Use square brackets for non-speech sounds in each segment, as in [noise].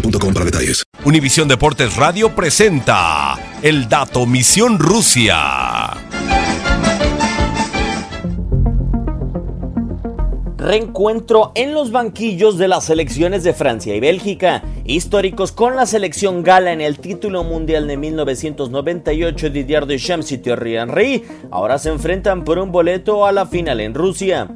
boostmobile.com para detalles. Univisión Deportes Radio presenta El Dato Misión Rusia. Reencuentro en los banquillos de las selecciones de Francia y Bélgica, históricos con la selección gala en el título mundial de 1998 Didier Deschamps y Thierry Henry, ahora se enfrentan por un boleto a la final en Rusia.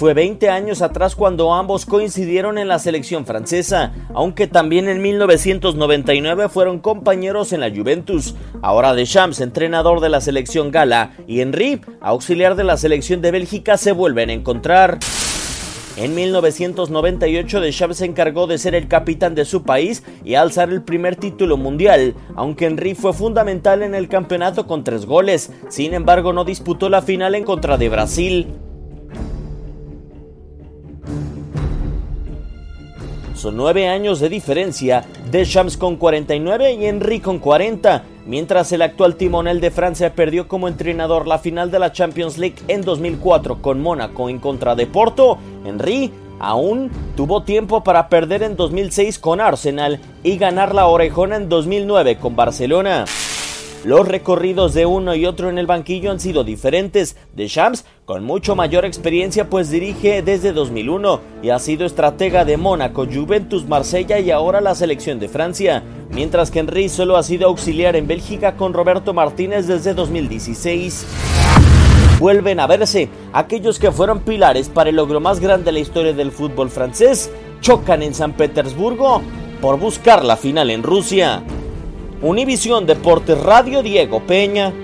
Fue 20 años atrás cuando ambos coincidieron en la selección francesa, aunque también en 1999 fueron compañeros en la Juventus. Ahora Deschamps, entrenador de la selección gala, y Henry, auxiliar de la selección de Bélgica, se vuelven a encontrar. En 1998 Deschamps se encargó de ser el capitán de su país y alzar el primer título mundial, aunque Henry fue fundamental en el campeonato con tres goles, sin embargo no disputó la final en contra de Brasil. Nueve años de diferencia, Deschamps con 49 y Henry con 40, mientras el actual timonel de Francia perdió como entrenador la final de la Champions League en 2004 con Mónaco en contra de Porto, Henry aún tuvo tiempo para perder en 2006 con Arsenal y ganar la orejona en 2009 con Barcelona. Los recorridos de uno y otro en el banquillo han sido diferentes. Deschamps, con mucho mayor experiencia, pues dirige desde 2001 y ha sido estratega de Mónaco, Juventus, Marsella y ahora la selección de Francia. Mientras que Henry solo ha sido auxiliar en Bélgica con Roberto Martínez desde 2016 vuelven a verse. Aquellos que fueron pilares para el logro más grande de la historia del fútbol francés chocan en San Petersburgo por buscar la final en Rusia. Univisión Deportes Radio Diego Peña.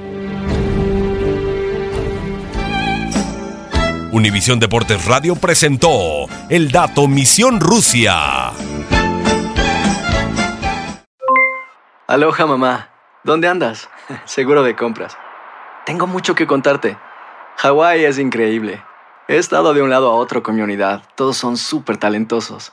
Univisión Deportes Radio presentó El Dato Misión Rusia. Aloha mamá, ¿dónde andas? [laughs] Seguro de compras. Tengo mucho que contarte. Hawái es increíble. He estado de un lado a otro con mi unidad. Todos son súper talentosos.